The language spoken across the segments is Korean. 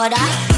what I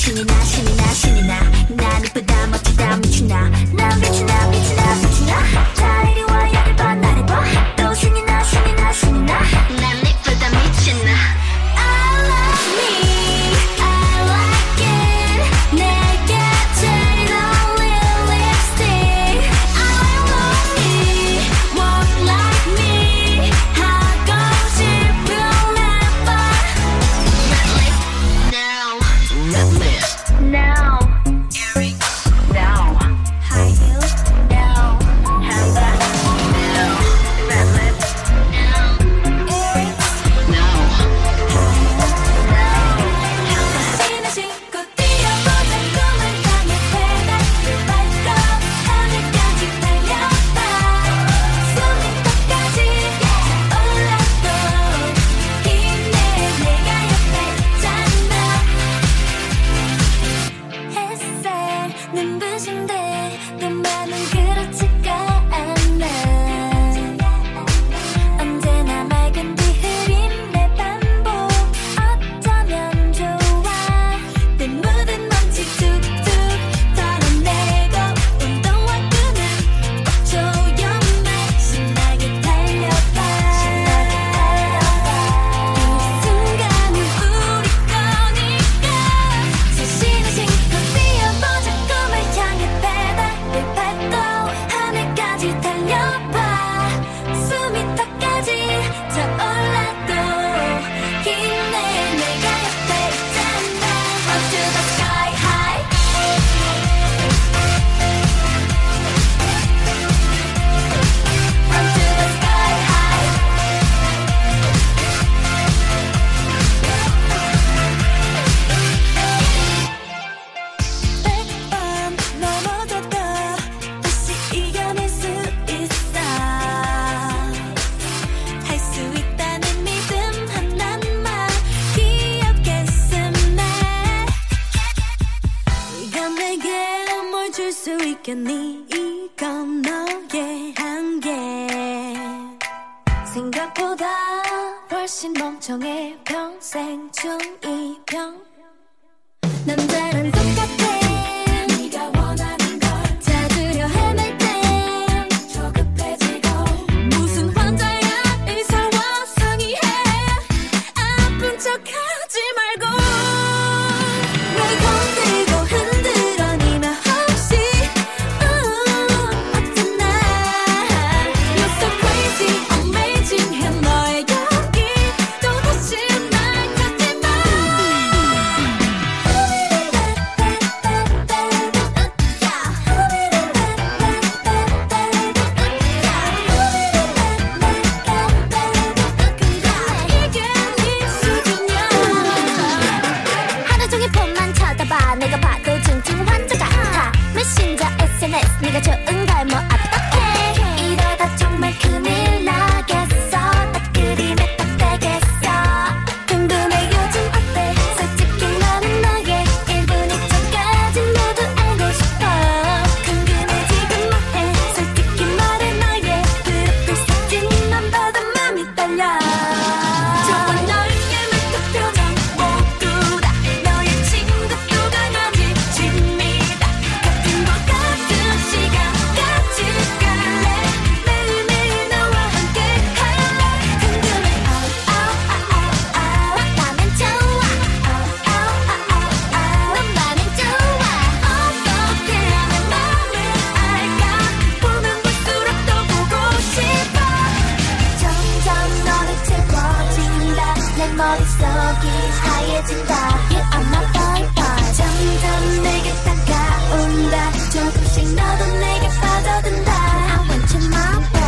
신이 나 신이 나 신이 나난 이쁘다 멋지다 미친나. 생각보다 훨씬 멍청해. 평생 중이병 남자란 릿속이 하얘진다 You are my butterfly 점점 내게 다가온다 조금씩 너도 내게 빠져든다 I want you my